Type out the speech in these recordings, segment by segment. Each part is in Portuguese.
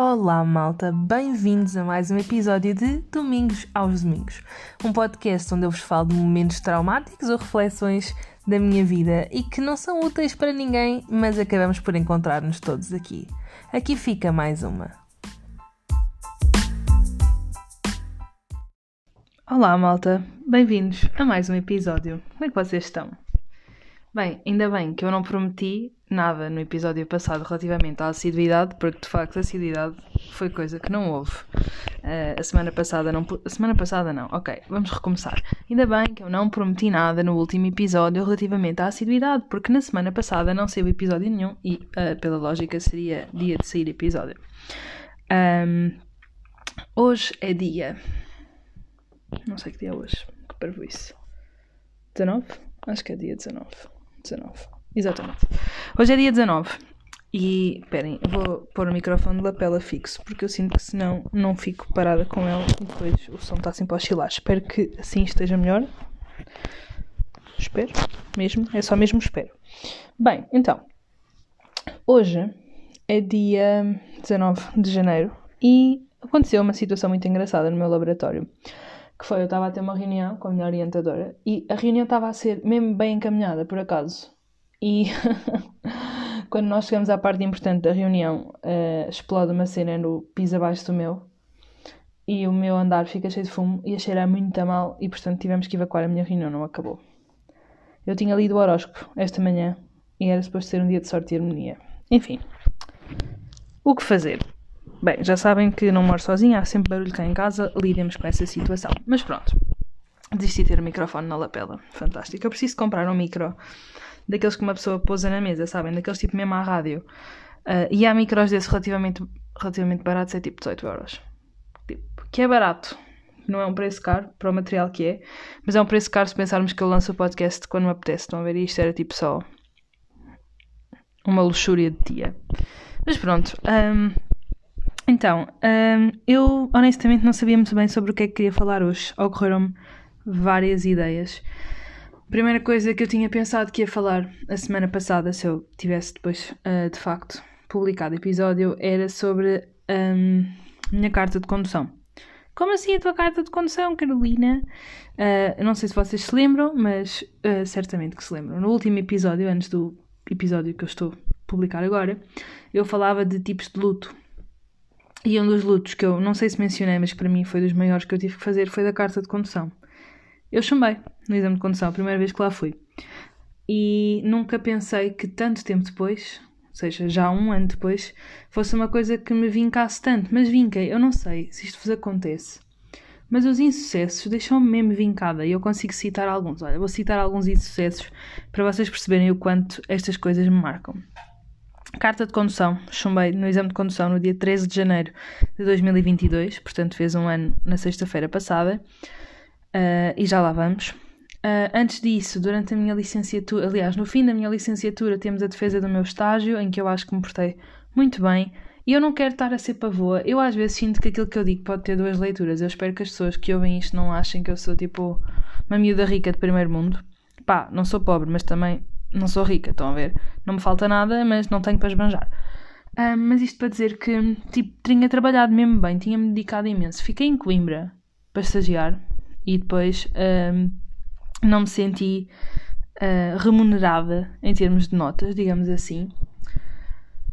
Olá, malta! Bem-vindos a mais um episódio de Domingos aos Domingos, um podcast onde eu vos falo de momentos traumáticos ou reflexões da minha vida e que não são úteis para ninguém, mas acabamos por encontrar-nos todos aqui. Aqui fica mais uma. Olá, malta! Bem-vindos a mais um episódio. Como é que vocês estão? Bem, ainda bem que eu não prometi nada no episódio passado relativamente à assiduidade, porque de facto a assiduidade foi coisa que não houve. Uh, a semana passada não. A semana passada não. Ok, vamos recomeçar. Ainda bem que eu não prometi nada no último episódio relativamente à assiduidade, porque na semana passada não saiu episódio nenhum e, uh, pela lógica, seria dia de sair episódio. Um, hoje é dia. Não sei que dia é hoje. Que parvo isso. 19? Acho que é dia 19. 19. Exatamente. Hoje é dia 19. E, esperem, vou pôr o microfone de lapela fixo, porque eu sinto que senão não fico parada com ele e depois o som está sempre a oscilar. Espero que assim esteja melhor. Espero, mesmo, é só mesmo espero. Bem, então, hoje é dia 19 de janeiro e aconteceu uma situação muito engraçada no meu laboratório. Que foi, eu estava a ter uma reunião com a minha orientadora e a reunião estava a ser mesmo bem encaminhada, por acaso. E quando nós chegamos à parte importante da reunião, uh, explode uma cena no piso abaixo do meu e o meu andar fica cheio de fumo e a cheirar muito a mal e portanto tivemos que evacuar a minha reunião, não acabou. Eu tinha lido o horóscopo esta manhã e era suposto ser um dia de sorte e harmonia. Enfim, o que fazer? Bem, já sabem que não moro sozinha, há sempre barulho cá em casa, lidemos com essa situação. Mas pronto, desisti de ter o microfone na lapela. Fantástico. Eu preciso comprar um micro daqueles que uma pessoa pousa na mesa, sabem? Daqueles tipo mesmo à rádio. Uh, e há micros desses relativamente, relativamente baratos, é tipo 18 euros. Tipo, que é barato. Não é um preço caro para o material que é, mas é um preço caro se pensarmos que eu lanço o podcast quando me apetece. Estão a ver? Isto era tipo só uma luxúria de dia. Mas pronto. Um, então, um, eu honestamente não sabia muito bem sobre o que é que queria falar hoje. Ocorreram-me várias ideias. Primeira coisa que eu tinha pensado que ia falar a semana passada, se eu tivesse depois uh, de facto publicado episódio, era sobre um, a minha carta de condução. Como assim a tua carta de condução, Carolina? Uh, não sei se vocês se lembram, mas uh, certamente que se lembram. No último episódio, antes do episódio que eu estou a publicar agora, eu falava de tipos de luto. E um dos lutos que eu não sei se mencionei, mas que para mim foi dos maiores que eu tive que fazer foi da carta de condução. Eu chumbei no exame de condução, a primeira vez que lá fui. E nunca pensei que tanto tempo depois, ou seja, já um ano depois, fosse uma coisa que me vincasse tanto. Mas vinquei, eu não sei se isto vos acontece. Mas os insucessos deixam-me mesmo vincada e eu consigo citar alguns. Olha, vou citar alguns insucessos para vocês perceberem o quanto estas coisas me marcam. Carta de condução. Chumbei no exame de condução no dia 13 de janeiro de 2022, portanto fez um ano na sexta-feira passada. Uh, e já lá vamos. Uh, antes disso, durante a minha licenciatura, aliás, no fim da minha licenciatura, temos a defesa do meu estágio, em que eu acho que me portei muito bem. E eu não quero estar a ser pavoa. Eu às vezes sinto que aquilo que eu digo pode ter duas leituras. Eu espero que as pessoas que ouvem isto não achem que eu sou tipo uma miúda rica de primeiro mundo. Pá, não sou pobre, mas também não sou rica, estão a ver? Não me falta nada, mas não tenho para esbanjar. Uh, mas isto para dizer que, tipo, tinha trabalhado mesmo bem, tinha-me dedicado imenso. Fiquei em Coimbra para estagiar e depois um, não me senti uh, remunerada em termos de notas, digamos assim.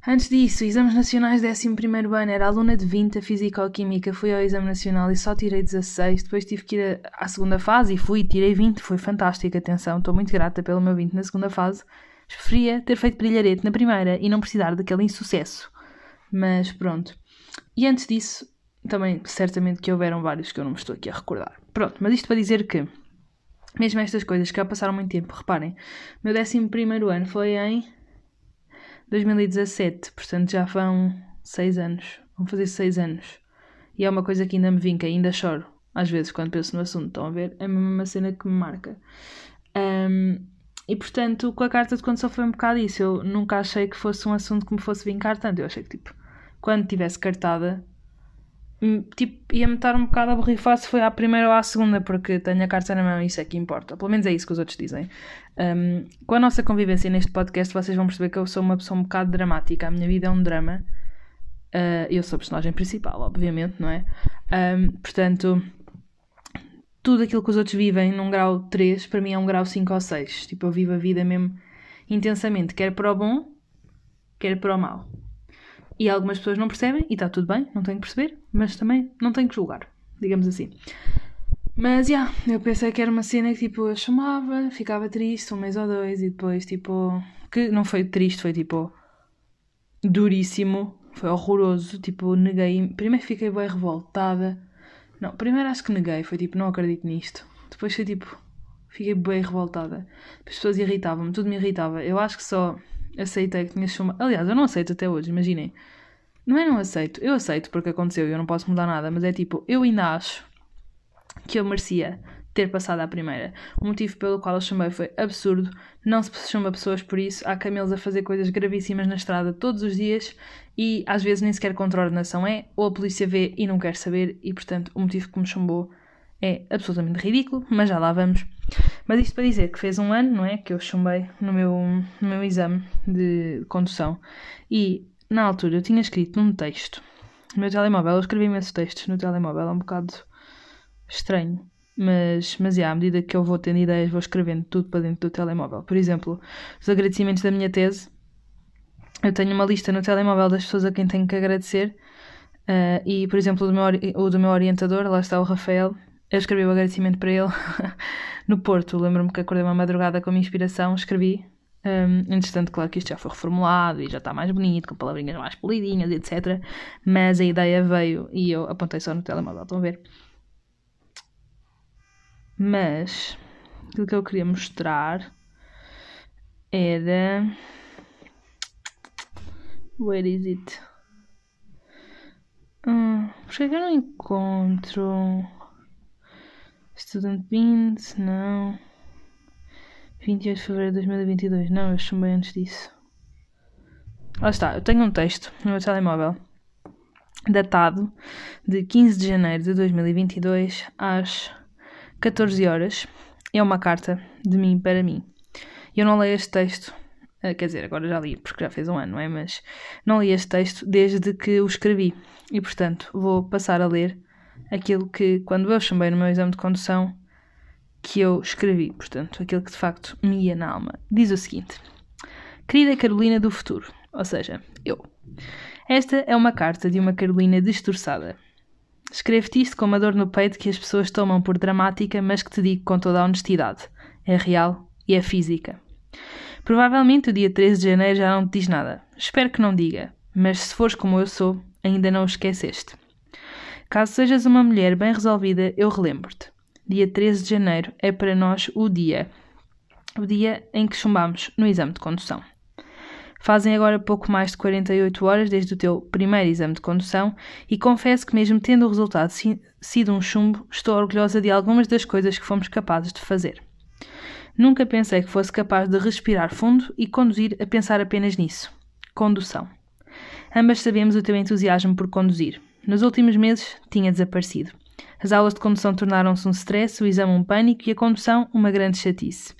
Antes disso, exames nacionais 11 ano, era aluna de 20 a Físico-Química, fui ao exame nacional e só tirei 16, depois tive que ir à segunda fase e fui, tirei 20, foi fantástico, atenção, estou muito grata pelo meu 20 na segunda fase. Preferia ter feito brilharete na primeira e não precisar daquele insucesso. Mas pronto. E antes disso, também certamente que houveram vários que eu não me estou aqui a recordar. Pronto, mas isto para dizer que, mesmo estas coisas que já passaram muito tempo, reparem, meu 11 ano foi em 2017, portanto já vão 6 anos, vão fazer 6 anos. E é uma coisa que ainda me vinca, ainda choro, às vezes, quando penso no assunto, estão a ver? É uma cena que me marca. Um, e portanto, com a carta de condução foi um bocado isso. Eu nunca achei que fosse um assunto que me fosse vincar tanto. Eu achei que, tipo, quando tivesse cartada, tipo, ia-me estar um bocado a borrifar se foi à primeira ou à segunda, porque tenho a carta na mão e isso é que importa. Pelo menos é isso que os outros dizem. Um, com a nossa convivência neste podcast, vocês vão perceber que eu sou uma pessoa um bocado dramática. A minha vida é um drama. Uh, eu sou a personagem principal, obviamente, não é? Um, portanto, tudo aquilo que os outros vivem num grau 3, para mim é um grau 5 ou 6. Tipo, eu vivo a vida mesmo intensamente, quer para o bom, quer para o mal. E algumas pessoas não percebem, e está tudo bem, não tenho que perceber, mas também não tenho que julgar, digamos assim. Mas, já, yeah, eu pensei que era uma cena que, tipo, eu chamava, ficava triste um mês ou dois, e depois, tipo, que não foi triste, foi, tipo, duríssimo, foi horroroso, tipo, neguei, primeiro fiquei bem revoltada, não, primeiro acho que neguei, foi, tipo, não acredito nisto, depois foi, tipo, fiquei bem revoltada, as pessoas irritavam-me, tudo me irritava, eu acho que só aceitei que tinha chumbado. Aliás, eu não aceito até hoje, imaginem. Não é não aceito, eu aceito porque aconteceu e eu não posso mudar nada, mas é tipo, eu ainda acho que eu merecia ter passado à primeira. O motivo pelo qual eu chamei foi absurdo. Não se chama pessoas por isso. Há camelos a fazer coisas gravíssimas na estrada todos os dias e às vezes nem sequer contra ordenação é, ou a polícia vê e não quer saber, e portanto o motivo que me chumbou é absolutamente ridículo, mas já lá vamos. Mas isto para dizer que fez um ano, não é? Que eu chumbei no meu, no meu exame de condução. E na altura eu tinha escrito num texto. No meu telemóvel, eu escrevi imensos textos no telemóvel, é um bocado estranho. Mas, mas yeah, à medida que eu vou tendo ideias, vou escrevendo tudo para dentro do telemóvel. Por exemplo, os agradecimentos da minha tese. Eu tenho uma lista no telemóvel das pessoas a quem tenho que agradecer. Uh, e, por exemplo, o do, meu, o do meu orientador, lá está o Rafael, eu escrevi o agradecimento para ele no Porto. Lembro-me que acordei uma madrugada com a minha inspiração, escrevi. Um, entretanto, claro que isto já foi reformulado e já está mais bonito, com palavrinhas mais polidinhas, etc. Mas a ideia veio e eu apontei só no telemóvel, estão a ver? Mas aquilo que eu queria mostrar era. Where is it? Hum, por que eu não encontro? Student Beans, não. 28 de fevereiro de 2022, não, eu chamei antes disso. Lá está, eu tenho um texto no meu telemóvel datado de 15 de janeiro de 2022 às 14 horas. É uma carta de mim para mim. Eu não leio este texto, eh, quer dizer, agora já li porque já fez um ano, não é? Mas não li este texto desde que o escrevi e, portanto, vou passar a ler aquilo que, quando eu chamei no meu exame de condução, que eu escrevi, portanto, aquilo que de facto me ia na alma. Diz o seguinte: Querida Carolina do futuro, ou seja, eu. Esta é uma carta de uma Carolina destroçada. Escrevo-te isto com uma dor no peito que as pessoas tomam por dramática, mas que te digo com toda a honestidade. É real e é física. Provavelmente o dia 13 de janeiro já não te diz nada. Espero que não diga, mas se fores como eu sou, ainda não o esqueceste. Caso sejas uma mulher bem resolvida, eu relembro-te. Dia 13 de janeiro é para nós o dia. O dia em que chumbamos no exame de condução. Fazem agora pouco mais de 48 horas desde o teu primeiro exame de condução e confesso que, mesmo tendo o resultado sido um chumbo, estou orgulhosa de algumas das coisas que fomos capazes de fazer. Nunca pensei que fosse capaz de respirar fundo e conduzir a pensar apenas nisso. Condução. Ambas sabemos o teu entusiasmo por conduzir. Nos últimos meses, tinha desaparecido. As aulas de condução tornaram-se um stress, o exame um pânico e a condução uma grande chatice.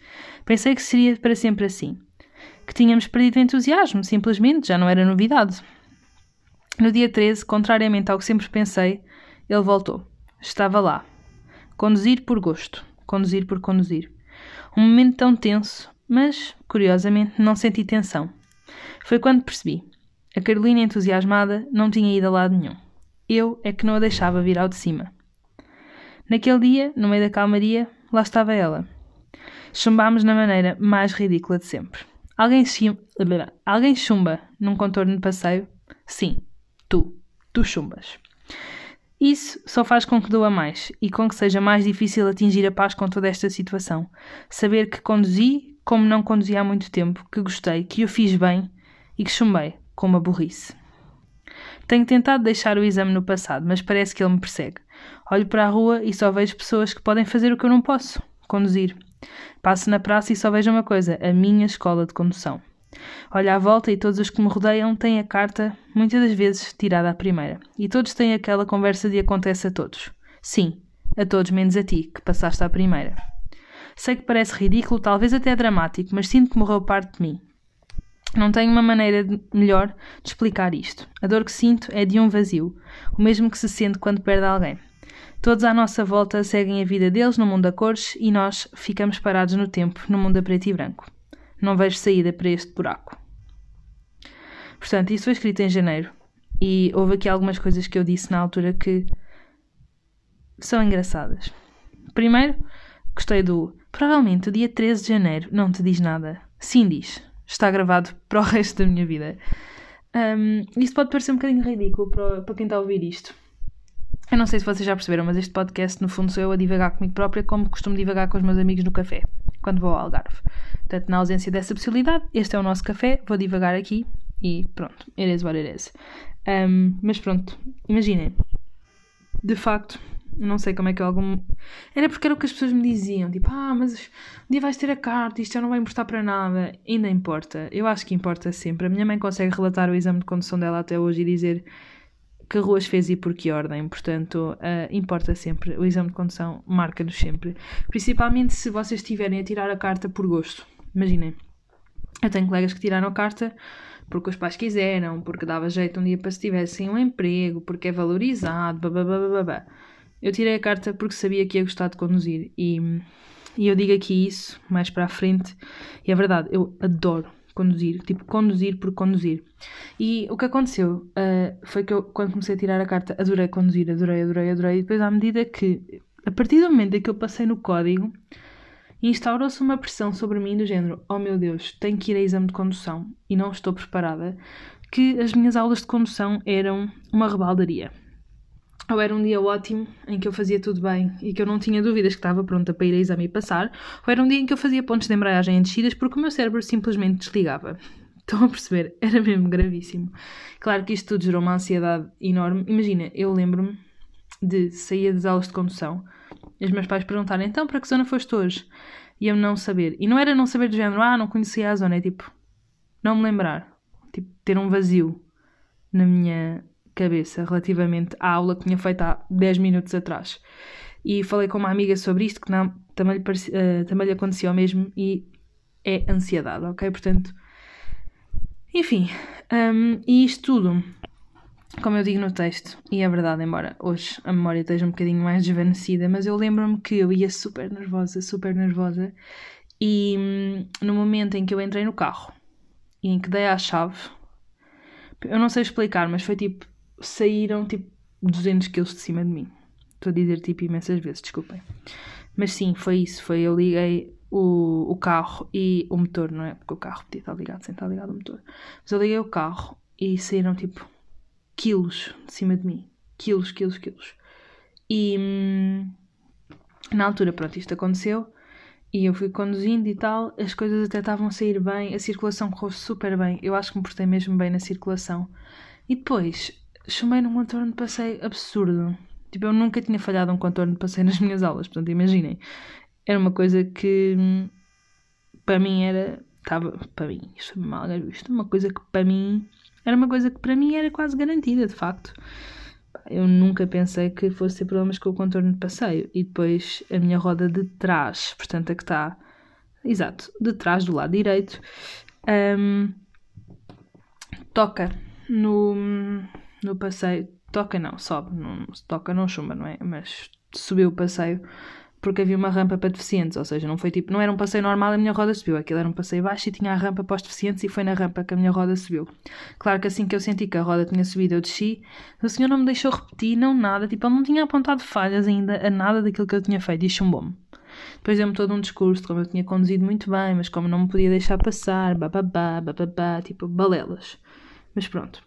Pensei que seria para sempre assim. Que tínhamos perdido o entusiasmo, simplesmente, já não era novidade. No dia 13, contrariamente ao que sempre pensei, ele voltou. Estava lá. Conduzir por gosto. Conduzir por conduzir. Um momento tão tenso, mas, curiosamente, não senti tensão. Foi quando percebi. A Carolina, entusiasmada, não tinha ido a lado nenhum. Eu é que não a deixava vir ao de cima. Naquele dia, no meio da calmaria, lá estava ela. Chumbámos na maneira mais ridícula de sempre. Alguém, Alguém chumba num contorno de passeio? Sim, tu. Tu chumbas. Isso só faz com que doa mais e com que seja mais difícil atingir a paz com toda esta situação. Saber que conduzi como não conduzi há muito tempo, que gostei, que o fiz bem e que chumbei com uma burrice. Tenho tentado deixar o exame no passado, mas parece que ele me persegue. Olho para a rua e só vejo pessoas que podem fazer o que eu não posso: conduzir. Passo na praça e só vejo uma coisa: a minha escola de condução. Olho à volta e todos os que me rodeiam têm a carta, muitas das vezes tirada à primeira. E todos têm aquela conversa de acontece a todos. Sim, a todos menos a ti, que passaste à primeira. Sei que parece ridículo, talvez até dramático, mas sinto que morreu parte de mim. Não tenho uma maneira melhor de explicar isto. A dor que sinto é de um vazio, o mesmo que se sente quando perde alguém. Todos à nossa volta seguem a vida deles no mundo a cores e nós ficamos parados no tempo, no mundo a preto e branco. Não vejo saída para este buraco. Portanto, isso foi escrito em janeiro e houve aqui algumas coisas que eu disse na altura que são engraçadas. Primeiro, gostei do provavelmente o dia 13 de janeiro não te diz nada. Sim, diz. Está gravado para o resto da minha vida. Um, isto pode parecer um bocadinho ridículo para, para quem está a ouvir isto. Eu não sei se vocês já perceberam, mas este podcast, no fundo, sou eu a divagar comigo própria, como costumo divagar com os meus amigos no café, quando vou ao Algarve. Portanto, na ausência dessa possibilidade, este é o nosso café, vou divagar aqui e pronto, it is what it is. Um, mas pronto, imaginem, de facto, não sei como é que algum. Era porque era o que as pessoas me diziam, tipo, ah, mas um dia vais ter a carta, isto já não vai importar para nada. Ainda importa, eu acho que importa sempre. A minha mãe consegue relatar o exame de condução dela até hoje e dizer que ruas fez e por que ordem. Portanto, uh, importa sempre. O exame de condução marca-nos sempre. Principalmente se vocês estiverem a tirar a carta por gosto. Imaginem. Eu tenho colegas que tiraram a carta porque os pais quiseram, porque dava jeito um dia para se tivessem um emprego, porque é valorizado, babá. Eu tirei a carta porque sabia que ia gostar de conduzir e, e eu digo aqui isso mais para a frente e é verdade, eu adoro conduzir, tipo, conduzir por conduzir. E o que aconteceu uh, foi que eu, quando comecei a tirar a carta, adorei conduzir, adorei, adorei, adorei. E depois, à medida que, a partir do momento em que eu passei no código, instaurou-se uma pressão sobre mim do género: oh meu Deus, tenho que ir a exame de condução e não estou preparada. Que as minhas aulas de condução eram uma rebaldaria ou era um dia ótimo em que eu fazia tudo bem e que eu não tinha dúvidas que estava pronta para ir a exame e passar, ou era um dia em que eu fazia pontos de embreagem em descidas porque o meu cérebro simplesmente desligava. Estão a perceber? Era mesmo gravíssimo. Claro que isto tudo gerou uma ansiedade enorme. Imagina, eu lembro-me de sair das aulas de condução e os meus pais perguntarem então para que zona foste hoje? E eu não saber. E não era não saber do género, ah, não conhecia a zona, é tipo, não me lembrar. Tipo, ter um vazio na minha cabeça relativamente à aula que tinha feito há 10 minutos atrás. E falei com uma amiga sobre isto, que não, também, lhe parecia, uh, também lhe aconteceu mesmo, e é ansiedade, ok? Portanto, enfim, um, e isto tudo, como eu digo no texto, e é verdade, embora hoje a memória esteja um bocadinho mais desvanecida, mas eu lembro-me que eu ia super nervosa, super nervosa, e hum, no momento em que eu entrei no carro e em que dei a chave, eu não sei explicar, mas foi tipo saíram tipo 200 kg de cima de mim. Estou a dizer tipo imensas vezes, desculpem. Mas sim, foi isso. Foi eu liguei o, o carro e o motor, não é? Porque o carro podia estar ligado sem estar ligado o motor. Mas eu liguei o carro e saíram tipo quilos de cima de mim. Quilos, quilos, quilos. E hum, na altura, pronto, isto aconteceu. E eu fui conduzindo e tal, as coisas até estavam a sair bem, a circulação correu super bem. Eu acho que me portei mesmo bem na circulação. E depois, chamei num contorno de passeio absurdo. Tipo, eu nunca tinha falhado um contorno de passeio nas minhas aulas, portanto, imaginem. Era uma coisa que para mim era. Estava. Para mim, isto foi mal visto. Uma coisa que para mim. Era uma coisa que para mim era quase garantida, de facto. Eu nunca pensei que fosse ter problemas com o contorno de passeio. E depois a minha roda de trás, portanto, a que está. Exato, de trás, do lado direito, um, toca no no passeio. Toca não, sobe. Não, toca não chumba, não é? Mas subiu o passeio porque havia uma rampa para deficientes, ou seja, não foi tipo, não era um passeio normal e a minha roda subiu, aquilo era um passeio baixo e tinha a rampa para os deficientes e foi na rampa que a minha roda subiu. Claro que assim que eu senti que a roda tinha subido, eu desci, o senhor não me deixou repetir, não nada, tipo, ele não tinha apontado falhas ainda a nada daquilo que eu tinha feito e chumbou-me. Depois deu-me todo um discurso de como eu tinha conduzido muito bem, mas como não me podia deixar passar, bababá, bababá, tipo, balelas. Mas pronto.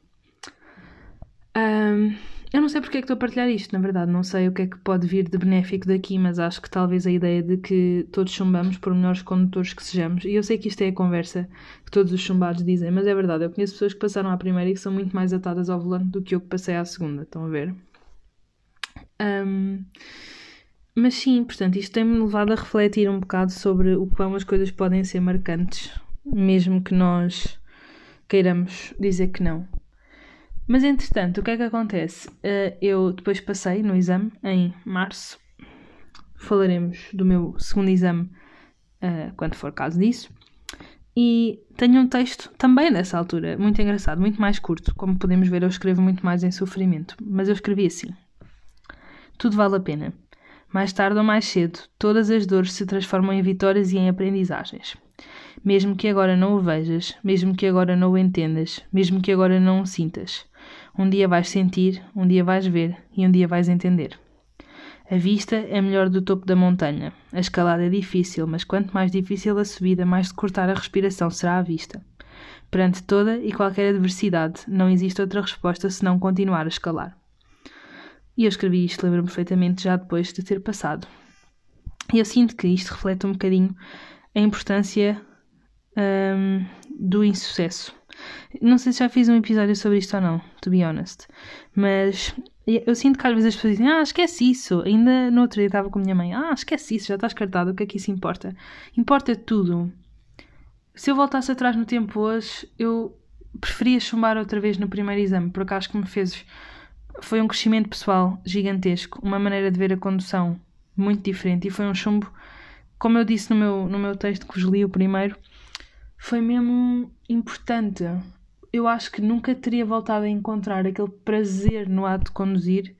Um, eu não sei porque é que estou a partilhar isto, na verdade, não sei o que é que pode vir de benéfico daqui, mas acho que talvez a ideia de que todos chumbamos por melhores condutores que sejamos, e eu sei que isto é a conversa que todos os chumbados dizem, mas é verdade, eu conheço pessoas que passaram à primeira e que são muito mais atadas ao volante do que eu que passei à segunda, estão a ver? Um, mas sim, portanto, isto tem-me levado a refletir um bocado sobre o quão as coisas podem ser marcantes, mesmo que nós queiramos dizer que não. Mas entretanto, o que é que acontece? Uh, eu depois passei no exame em março. Falaremos do meu segundo exame uh, quando for caso disso. E tenho um texto também dessa altura, muito engraçado, muito mais curto. Como podemos ver, eu escrevo muito mais em sofrimento. Mas eu escrevi assim: Tudo vale a pena. Mais tarde ou mais cedo, todas as dores se transformam em vitórias e em aprendizagens. Mesmo que agora não o vejas, mesmo que agora não o entendas, mesmo que agora não o sintas. Um dia vais sentir, um dia vais ver e um dia vais entender. A vista é melhor do topo da montanha. A escalada é difícil, mas quanto mais difícil a subida, mais de cortar a respiração será a vista. Perante toda e qualquer adversidade, não existe outra resposta senão continuar a escalar. E eu escrevi isto, lembro-me perfeitamente, já depois de ter passado. E eu sinto que isto reflete um bocadinho a importância um, do insucesso. Não sei se já fiz um episódio sobre isto ou não, to be honest. Mas eu sinto que às vezes as pessoas dizem, ah, esquece isso. Ainda no outro dia estava com a minha mãe, ah, esquece isso, já estás cartado, o que é que isso importa? Importa tudo. Se eu voltasse atrás no tempo hoje, eu preferia chumbar outra vez no primeiro exame, porque acho que me fez. Foi um crescimento pessoal gigantesco, uma maneira de ver a condução muito diferente e foi um chumbo, como eu disse no meu, no meu texto que vos li o primeiro, foi mesmo importante eu acho que nunca teria voltado a encontrar aquele prazer no ato de conduzir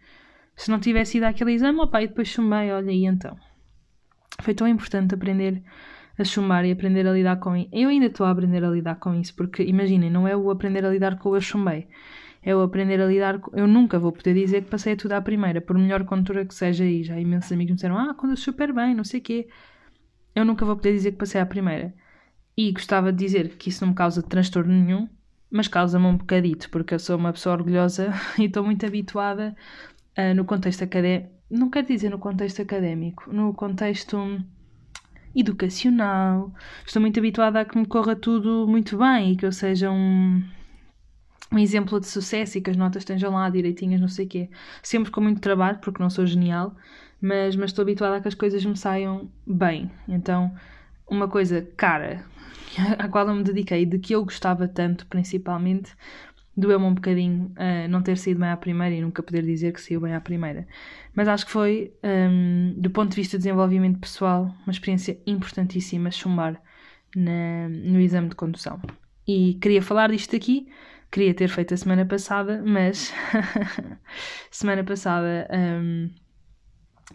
se não tivesse ido àquele exame, opa, e depois chumei, olha, e então. Foi tão importante aprender a chumbar e aprender a lidar com isso. Eu ainda estou a aprender a lidar com isso, porque imaginem, não é o aprender a lidar com o eu chumbei, é o aprender a lidar com. Eu nunca vou poder dizer que passei tudo à primeira, por melhor condutora que seja, e já imensos amigos me disseram, ah, quando eu super bem, não sei o quê. Eu nunca vou poder dizer que passei à primeira. E gostava de dizer que isso não me causa transtorno nenhum, mas causa-me um bocadito, porque eu sou uma pessoa orgulhosa e estou muito habituada uh, no contexto académico, não quero dizer no contexto académico, no contexto educacional. Estou muito habituada a que me corra tudo muito bem e que eu seja um, um exemplo de sucesso e que as notas estejam lá direitinhas, não sei o quê. Sempre com muito trabalho, porque não sou genial, mas, mas estou habituada a que as coisas me saiam bem. Então, uma coisa cara à qual eu me dediquei, de que eu gostava tanto, principalmente, doeu-me um bocadinho uh, não ter saído bem à primeira e nunca poder dizer que saiu bem à primeira. Mas acho que foi, um, do ponto de vista de desenvolvimento pessoal, uma experiência importantíssima chumbar na, no exame de condução. E queria falar disto aqui, queria ter feito a semana passada, mas semana passada. Um,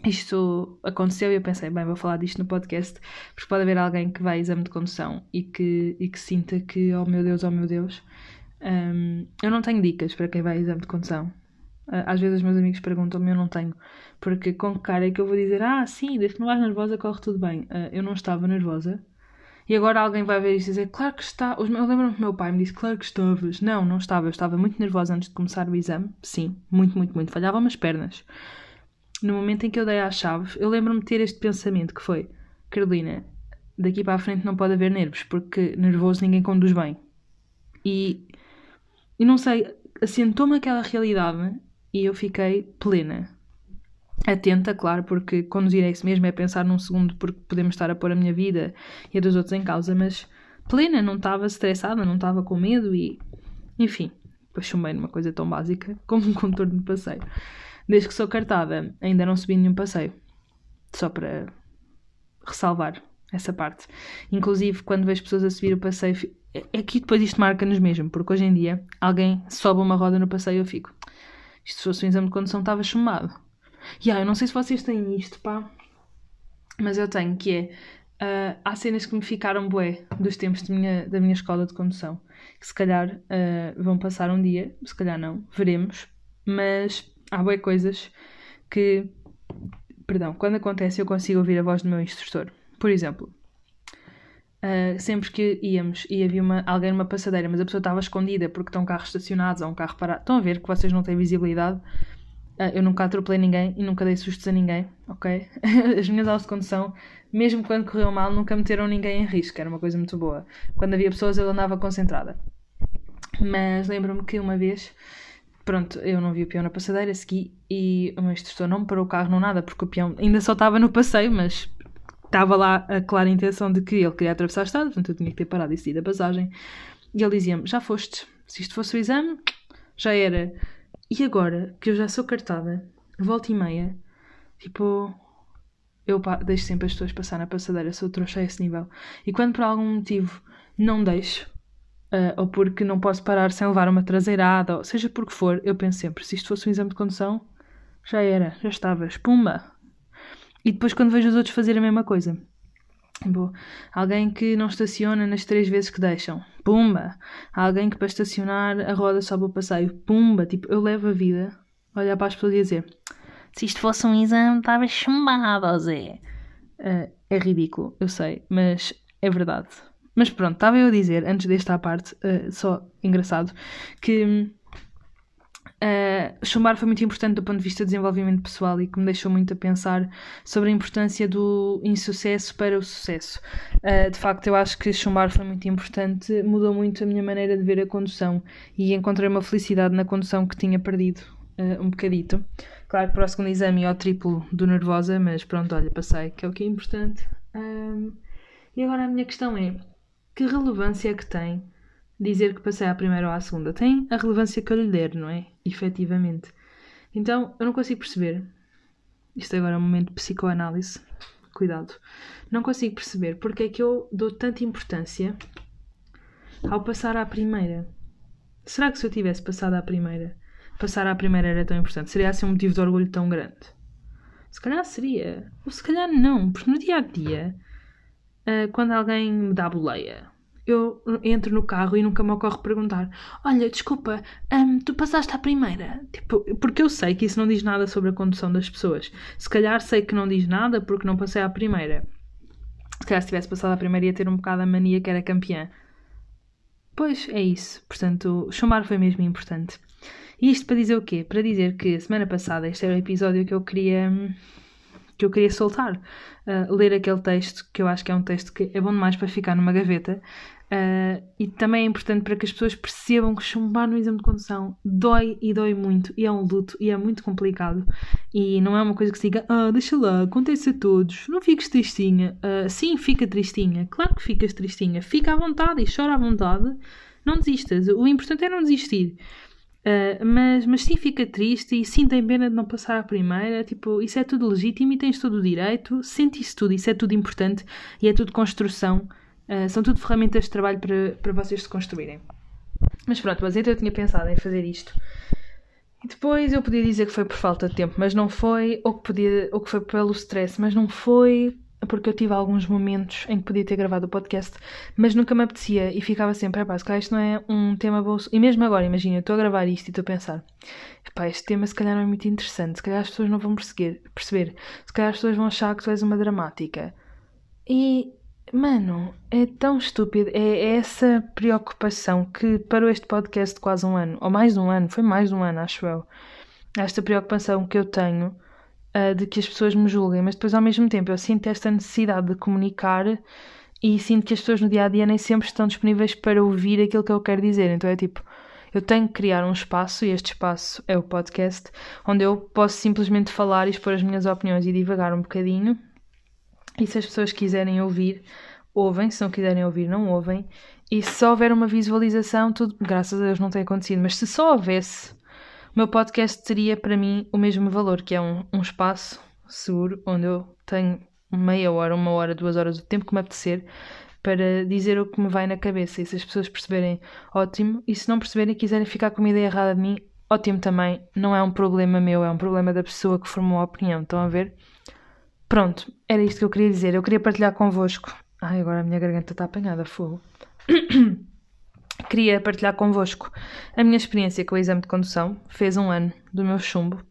isto aconteceu e eu pensei, bem, vou falar disto no podcast, porque pode haver alguém que vai a exame de condução e que, e que sinta que, oh meu Deus, oh meu Deus. Um, eu não tenho dicas para quem vai a exame de condução. Ah, às vezes os meus amigos perguntam-me, eu não tenho. Porque com que cara é que eu vou dizer, ah, sim, desde que não vais nervosa, corre tudo bem. Uh, eu não estava nervosa. E agora alguém vai ver isso e dizer, claro que está. Eu lembro-me que meu pai me disse, claro que estavas. Não, não estava. Eu estava muito nervosa antes de começar o exame. Sim, muito, muito, muito. Falhavam as pernas no momento em que eu dei à chave, eu lembro-me de ter este pensamento que foi: Carolina, daqui para a frente não pode haver nervos, porque nervoso ninguém conduz bem. E, e não sei, assentou-me aquela realidade e eu fiquei plena. Atenta, claro, porque conduzir é isso mesmo, é pensar num segundo, porque podemos estar a pôr a minha vida e a dos outros em causa, mas plena, não estava estressada, não estava com medo e. Enfim, depois chumbei numa coisa tão básica como um contorno de passeio. Desde que sou cartada, ainda não subi nenhum passeio. Só para ressalvar essa parte. Inclusive, quando vejo pessoas a subir o passeio, é que depois isto marca-nos mesmo, porque hoje em dia alguém sobe uma roda no passeio e eu fico. Isto se fosse um exame de condução estava chumado. E ah, eu não sei se vocês têm isto, pá, mas eu tenho, que é. Uh, há cenas que me ficaram bué dos tempos minha, da minha escola de condução, que se calhar uh, vão passar um dia, se calhar não, veremos, mas há boas coisas que, perdão, quando acontece eu consigo ouvir a voz do meu instrutor. Por exemplo, uh, sempre que íamos e havia uma, alguém numa passadeira, mas a pessoa estava escondida porque estão carros estacionados ou um carro parado. Estão a ver que vocês não têm visibilidade. Uh, eu nunca atropelei ninguém e nunca dei sustos a ninguém, ok? As minhas aulas de condução, mesmo quando correu mal, nunca meteram ninguém em risco, era uma coisa muito boa. Quando havia pessoas, eu andava concentrada. Mas lembro-me que uma vez Pronto, eu não vi o peão na passadeira, segui e o meu instrutor não me parou o carro, não nada, porque o peão ainda só estava no passeio, mas estava lá a clara intenção de que ele queria atravessar a estrada, portanto eu tinha que ter parado e seguir a passagem. E ele dizia-me: Já foste, se isto fosse o exame, já era. E agora que eu já sou cartada, volta e meia, tipo, eu deixo sempre as pessoas passar na passadeira, sou trouxa a esse nível. E quando por algum motivo não deixo. Uh, ou porque não posso parar sem levar uma traseirada, ou seja por que for, eu penso sempre, se isto fosse um exame de condução, já era, já estava, espuma. E depois quando vejo os outros fazer a mesma coisa. Boa. Alguém que não estaciona nas três vezes que deixam. Pumba! Alguém que para estacionar a roda sobe o passeio. Pumba! Tipo, eu levo a vida a olhar para as pessoas e dizer se isto fosse um exame, estava chumbado, Zé. Uh, é ridículo, eu sei, mas é verdade. Mas pronto, estava eu a dizer, antes desta parte, uh, só engraçado, que uh, chumbar foi muito importante do ponto de vista de desenvolvimento pessoal e que me deixou muito a pensar sobre a importância do insucesso para o sucesso. Uh, de facto, eu acho que chumbar foi muito importante, mudou muito a minha maneira de ver a condução e encontrei uma felicidade na condução que tinha perdido uh, um bocadito. Claro que para o segundo exame ia ao triplo do nervosa, mas pronto, olha, passei, que é o que é importante. Um, e agora a minha questão é que relevância é que tem dizer que passei à primeira ou à segunda? Tem a relevância que eu lhe der, não é? Efetivamente. Então, eu não consigo perceber. Isto agora é um momento de psicoanálise. Cuidado. Não consigo perceber porque é que eu dou tanta importância ao passar à primeira. Será que se eu tivesse passado à primeira, passar à primeira era tão importante? Seria assim um motivo de orgulho tão grande? Se calhar seria. Ou se calhar não, porque no dia a dia uh, quando alguém me dá boleia, eu entro no carro e nunca me ocorre perguntar: Olha, desculpa, um, tu passaste à primeira? Tipo, porque eu sei que isso não diz nada sobre a condução das pessoas. Se calhar sei que não diz nada porque não passei à primeira. Se calhar se tivesse passado à primeira ia ter um bocado a mania que era campeã. Pois é isso. Portanto, chamar foi mesmo importante. E isto para dizer o quê? Para dizer que semana passada este era o episódio que eu queria hum, que eu queria soltar. Uh, ler aquele texto, que eu acho que é um texto que é bom demais para ficar numa gaveta. Uh, e também é importante para que as pessoas percebam que chumbar no exame de condução dói e dói muito, e é um luto, e é muito complicado. E não é uma coisa que se diga, ah, deixa lá, acontece a todos, não fiques tristinha. Uh, sim, fica tristinha, claro que ficas tristinha, fica à vontade e chora à vontade, não desistas. O importante é não desistir. Uh, mas, mas sim fica triste e sim tem pena de não passar à primeira. Tipo, isso é tudo legítimo e tens todo o direito. Sente isso tudo, isso é tudo importante e é tudo construção. Uh, são tudo ferramentas de trabalho para, para vocês se construírem. Mas pronto, mas então eu tinha pensado em fazer isto. E depois eu podia dizer que foi por falta de tempo, mas não foi, ou que, podia, ou que foi pelo stress, mas não foi, porque eu tive alguns momentos em que podia ter gravado o podcast, mas nunca me apetecia e ficava sempre, epá, se calhar isto não é um tema bolso. E mesmo agora, imagina, eu estou a gravar isto e estou a pensar, epá, este tema se calhar não é muito interessante, se calhar as pessoas não vão perceber, perceber, se calhar as pessoas vão achar que tu és uma dramática. E, mano, é tão estúpido, é essa preocupação que parou este podcast quase um ano, ou mais de um ano, foi mais de um ano, acho eu. Esta preocupação que eu tenho uh, de que as pessoas me julguem, mas depois ao mesmo tempo eu sinto esta necessidade de comunicar e sinto que as pessoas no dia a dia nem sempre estão disponíveis para ouvir aquilo que eu quero dizer. Então é tipo, eu tenho que criar um espaço, e este espaço é o podcast, onde eu posso simplesmente falar e expor as minhas opiniões e divagar um bocadinho. E se as pessoas quiserem ouvir, ouvem, se não quiserem ouvir, não ouvem. E se só houver uma visualização, tudo, graças a Deus, não tem acontecido, mas se só houvesse o meu podcast teria para mim o mesmo valor, que é um, um espaço seguro onde eu tenho meia hora, uma hora, duas horas, o tempo que me apetecer para dizer o que me vai na cabeça. E se as pessoas perceberem, ótimo. E se não perceberem e quiserem ficar com uma ideia errada de mim, ótimo também. Não é um problema meu, é um problema da pessoa que formou a opinião. Estão a ver? Pronto, era isto que eu queria dizer. Eu queria partilhar convosco. Ai, agora a minha garganta está apanhada, fogo. queria partilhar convosco a minha experiência com o exame de condução. Fez um ano do meu chumbo.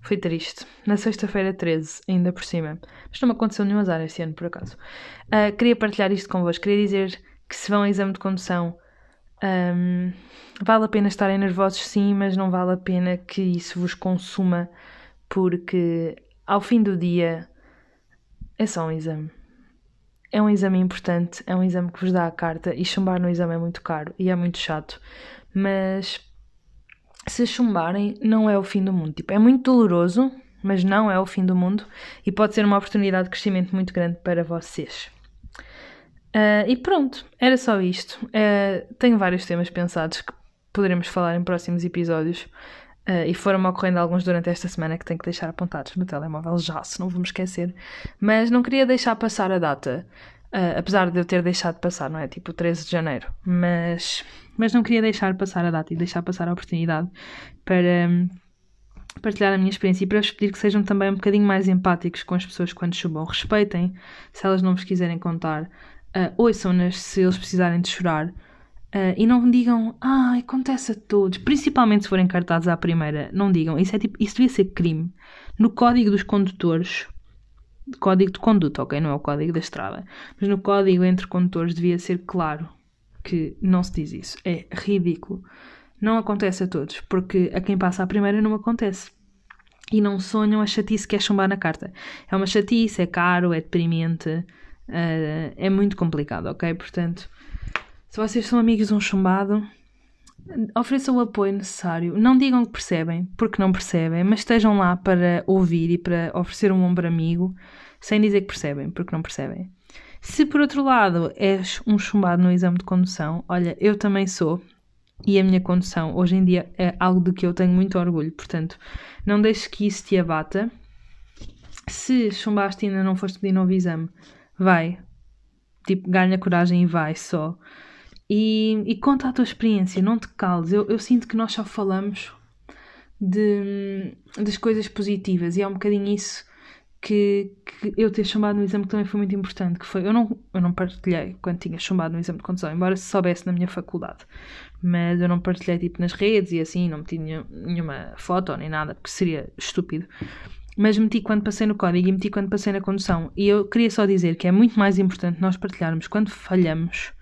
Foi triste. Na sexta-feira 13, ainda por cima. Mas não me aconteceu nenhum azar este ano, por acaso. Uh, queria partilhar isto convosco. Queria dizer que se vão ao exame de condução, um, vale a pena estarem nervosos, sim, mas não vale a pena que isso vos consuma, porque ao fim do dia é só um exame é um exame importante, é um exame que vos dá a carta e chumbar no exame é muito caro e é muito chato, mas se chumbarem não é o fim do mundo. Tipo, é muito doloroso, mas não é o fim do mundo e pode ser uma oportunidade de crescimento muito grande para vocês. Uh, e pronto, era só isto. Uh, tenho vários temas pensados que poderemos falar em próximos episódios. Uh, e foram-me ocorrendo alguns durante esta semana que tenho que deixar apontados no telemóvel já, se não vou me esquecer. Mas não queria deixar passar a data Uh, apesar de eu ter deixado passar, não é? Tipo 13 de janeiro. Mas, mas não queria deixar passar a data e deixar passar a oportunidade para um, partilhar a minha experiência e para vos pedir que sejam também um bocadinho mais empáticos com as pessoas quando chumbam. Respeitem se elas não vos quiserem contar. Uh, ouçam-nas se eles precisarem de chorar. Uh, e não digam, ah, acontece a todos. Principalmente se forem cartados à primeira. Não digam. Isso, é tipo, isso devia ser crime. No código dos condutores, código de conduta, ok? Não é o código da estrada. Mas no código entre condutores devia ser claro que não se diz isso. É ridículo. Não acontece a todos, porque a quem passa a primeira não acontece. E não sonham a chatice que é chumbar na carta. É uma chatice, é caro, é deprimente, uh, é muito complicado, ok? Portanto, se vocês são amigos de um chumbado, ofereçam o apoio necessário. Não digam que percebem, porque não percebem, mas estejam lá para ouvir e para oferecer um ombro amigo, sem dizer que percebem, porque não percebem. Se por outro lado és um chumbado no exame de condução, olha, eu também sou, e a minha condução hoje em dia é algo de que eu tenho muito orgulho, portanto, não deixes que isso te abata. Se chumbaste e ainda não foste pedir novo exame, vai, tipo, ganha coragem e vai só. E, e conta a tua experiência, não te cales. Eu, eu sinto que nós só falamos de, das coisas positivas e é um bocadinho isso que, que, eu ter chumbado no exame que também foi muito importante, que foi, eu não, eu não partilhei quando tinha chumbado no exame de condução, embora se soubesse na minha faculdade, mas eu não partilhei tipo nas redes e assim, não meti nenhuma foto nem nada, porque seria estúpido. Mas meti quando passei no código e meti quando passei na condução. E eu queria só dizer que é muito mais importante nós partilharmos quando falhamos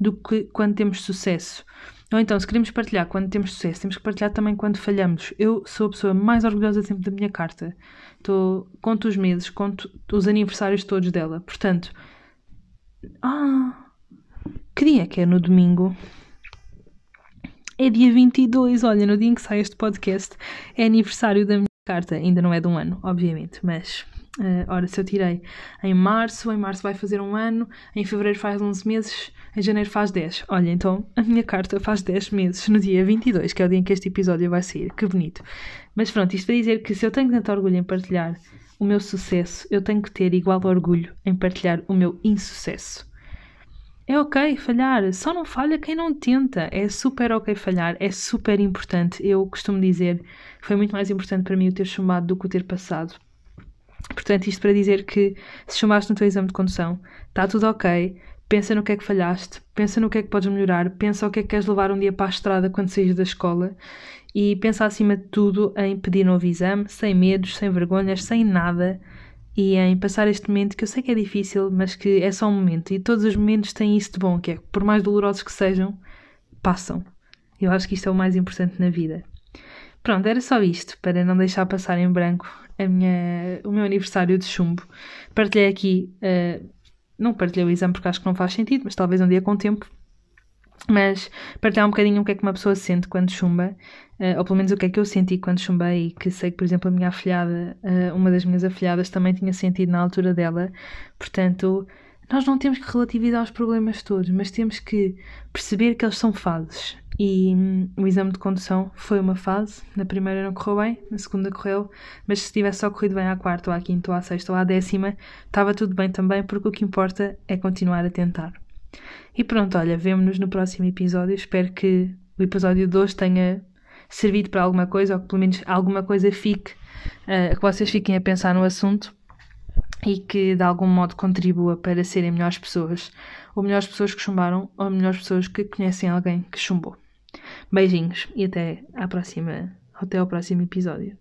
do que quando temos sucesso. Ou então, se queremos partilhar quando temos sucesso, temos que partilhar também quando falhamos. Eu sou a pessoa mais orgulhosa sempre da minha carta. Tô, conto os meses, conto os aniversários todos dela. Portanto, ah, que dia é que é no domingo? É dia 22, olha, no dia em que sai este podcast é aniversário da minha carta. Ainda não é de um ano, obviamente, mas Uh, ora, se eu tirei em março, em março vai fazer um ano, em fevereiro faz 11 meses, em janeiro faz 10. Olha, então a minha carta faz 10 meses no dia 22, que é o dia em que este episódio vai sair. Que bonito. Mas pronto, isto para dizer que se eu tenho tanto orgulho em partilhar o meu sucesso, eu tenho que ter igual orgulho em partilhar o meu insucesso. É ok falhar, só não falha quem não tenta. É super ok falhar, é super importante. Eu costumo dizer que foi muito mais importante para mim o ter chamado do que o ter passado Portanto, isto para dizer que se chamaste no teu exame de condução, está tudo ok, pensa no que é que falhaste, pensa no que é que podes melhorar, pensa o que é que queres levar um dia para a estrada quando saís da escola e pensa acima de tudo em pedir novo exame, sem medos, sem vergonhas, sem nada e em passar este momento que eu sei que é difícil, mas que é só um momento e todos os momentos têm isso de bom, que é por mais dolorosos que sejam, passam. Eu acho que isto é o mais importante na vida. Pronto, era só isto, para não deixar passar em branco a minha, o meu aniversário de chumbo. Partilhei aqui, uh, não partilhei o exame porque acho que não faz sentido, mas talvez um dia com o tempo. Mas partilhar um bocadinho o que é que uma pessoa sente quando chumba, uh, ou pelo menos o que é que eu senti quando chumbei, e que sei que, por exemplo, a minha afilhada, uh, uma das minhas afilhadas, também tinha sentido na altura dela. Portanto, nós não temos que relativizar os problemas todos, mas temos que perceber que eles são fases e hum, o exame de condução foi uma fase. Na primeira não correu bem, na segunda correu, mas se tivesse só corrido bem à quarta, ou à quinta, ou à sexta, ou à décima, estava tudo bem também, porque o que importa é continuar a tentar. E pronto, olha, vemo-nos no próximo episódio. Espero que o episódio de hoje tenha servido para alguma coisa, ou que pelo menos alguma coisa fique, uh, que vocês fiquem a pensar no assunto e que de algum modo contribua para serem melhores pessoas, ou melhores pessoas que chumbaram, ou melhores pessoas que conhecem alguém que chumbou. Beijinhos e até à próxima, até ao próximo episódio.